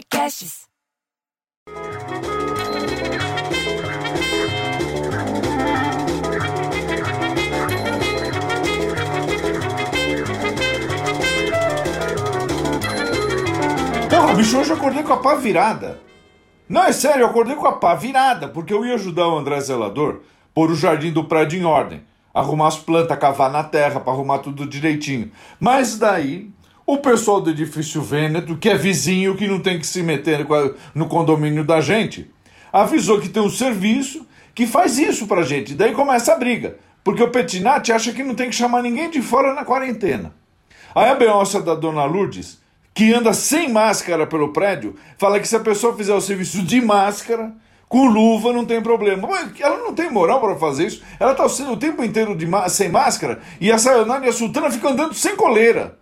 Podcasts. Porra, bicho, hoje eu acordei com a pá virada. Não, é sério, eu acordei com a pá virada, porque eu ia ajudar o André Zelador pôr o jardim do prédio em ordem, arrumar as plantas, cavar na terra para arrumar tudo direitinho. Mas daí, o pessoal do edifício Vêneto, que é vizinho, que não tem que se meter no condomínio da gente, avisou que tem um serviço que faz isso pra gente. Daí começa a briga, porque o Petinati acha que não tem que chamar ninguém de fora na quarentena. Aí a Beyoncé da Dona Lourdes que anda sem máscara pelo prédio, fala que se a pessoa fizer o serviço de máscara, com luva, não tem problema. Mas ela não tem moral para fazer isso. Ela está o tempo inteiro de sem máscara e a Sayonara e a Sultana ficam andando sem coleira.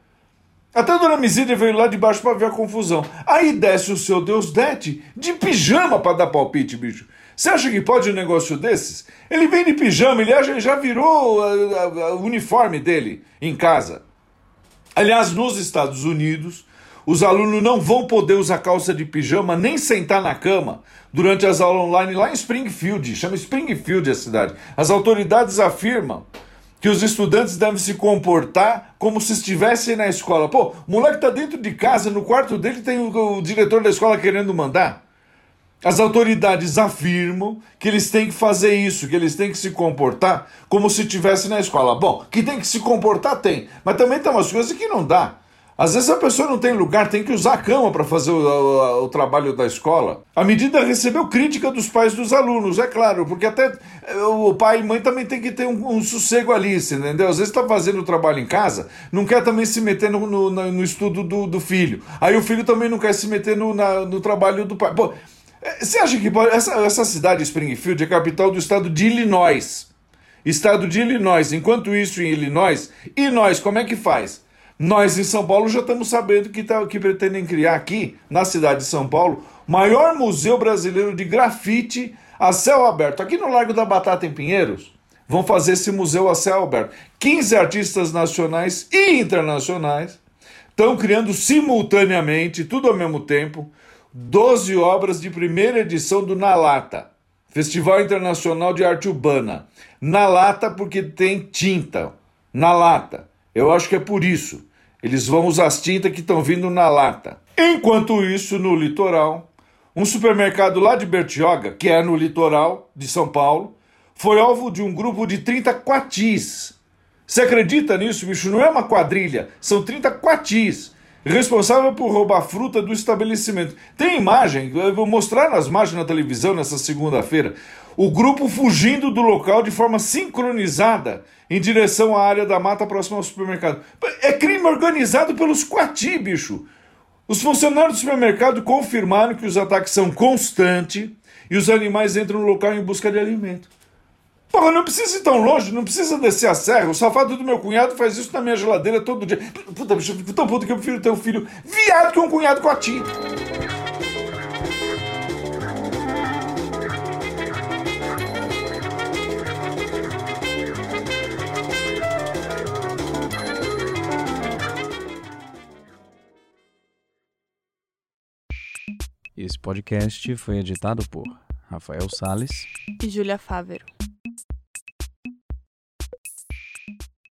Até a dona Misília veio lá de baixo para ver a confusão. Aí desce o seu Deus Dete de pijama para dar palpite, bicho. Você acha que pode um negócio desses? Ele vem de pijama, ele já virou o uniforme dele em casa. Aliás, nos Estados Unidos, os alunos não vão poder usar calça de pijama nem sentar na cama durante as aulas online lá em Springfield, chama Springfield a cidade. As autoridades afirmam que os estudantes devem se comportar como se estivessem na escola. Pô, o moleque tá dentro de casa, no quarto dele tem o, o diretor da escola querendo mandar. As autoridades afirmam que eles têm que fazer isso, que eles têm que se comportar como se estivessem na escola. Bom, que tem que se comportar, tem, mas também tem umas coisas que não dá. Às vezes a pessoa não tem lugar, tem que usar a cama para fazer o, o, o, trabalho da escola. A medida recebeu crítica dos pais dos alunos, é claro, porque até eh, o pai e mãe também tem que ter um, um sossego ali, entendeu? Às vezes está fazendo o trabalho em casa, não quer também se meter no, no, no estudo do, do, filho. Aí o filho também não quer se meter no, na, no trabalho do pai. Pô, eh, você acha que essa, essa cidade, Springfield, é capital do estado de Illinois? Estado de Illinois. Enquanto isso, em Illinois, e nós, como é que faz? Nós em São Paulo já estamos sabendo que, tá, que pretendem criar aqui, na cidade de São Paulo, maior museu brasileiro de grafite a céu aberto. Aqui no Largo da Batata, em Pinheiros, vão fazer esse museu a céu aberto. 15 artistas nacionais e internacionais estão criando simultaneamente, tudo ao mesmo tempo, 12 obras de primeira edição do Na Lata, Festival Internacional de Arte Urbana. Na Lata porque tem tinta. Na Lata. Eu acho que é por isso. Eles vão usar as tintas que estão vindo na lata. Enquanto isso, no litoral, um supermercado lá de Bertioga, que é no litoral de São Paulo, foi alvo de um grupo de 30 quatis. Você acredita nisso, bicho? Não é uma quadrilha, são 30 quatis. Responsável por roubar fruta do estabelecimento. Tem imagem, eu vou mostrar nas imagens na televisão nessa segunda-feira. O grupo fugindo do local de forma sincronizada em direção à área da mata próxima ao supermercado. É crime organizado pelos Quati, bicho. Os funcionários do supermercado confirmaram que os ataques são constantes e os animais entram no local em busca de alimento. Porra, não precisa ir tão longe, não precisa descer a serra. O safado do meu cunhado faz isso na minha geladeira todo dia. Puta, bicho, eu fico tão puto que eu prefiro ter um filho viado que um cunhado com a tia. Esse podcast foi editado por Rafael Sales e Júlia Fávero.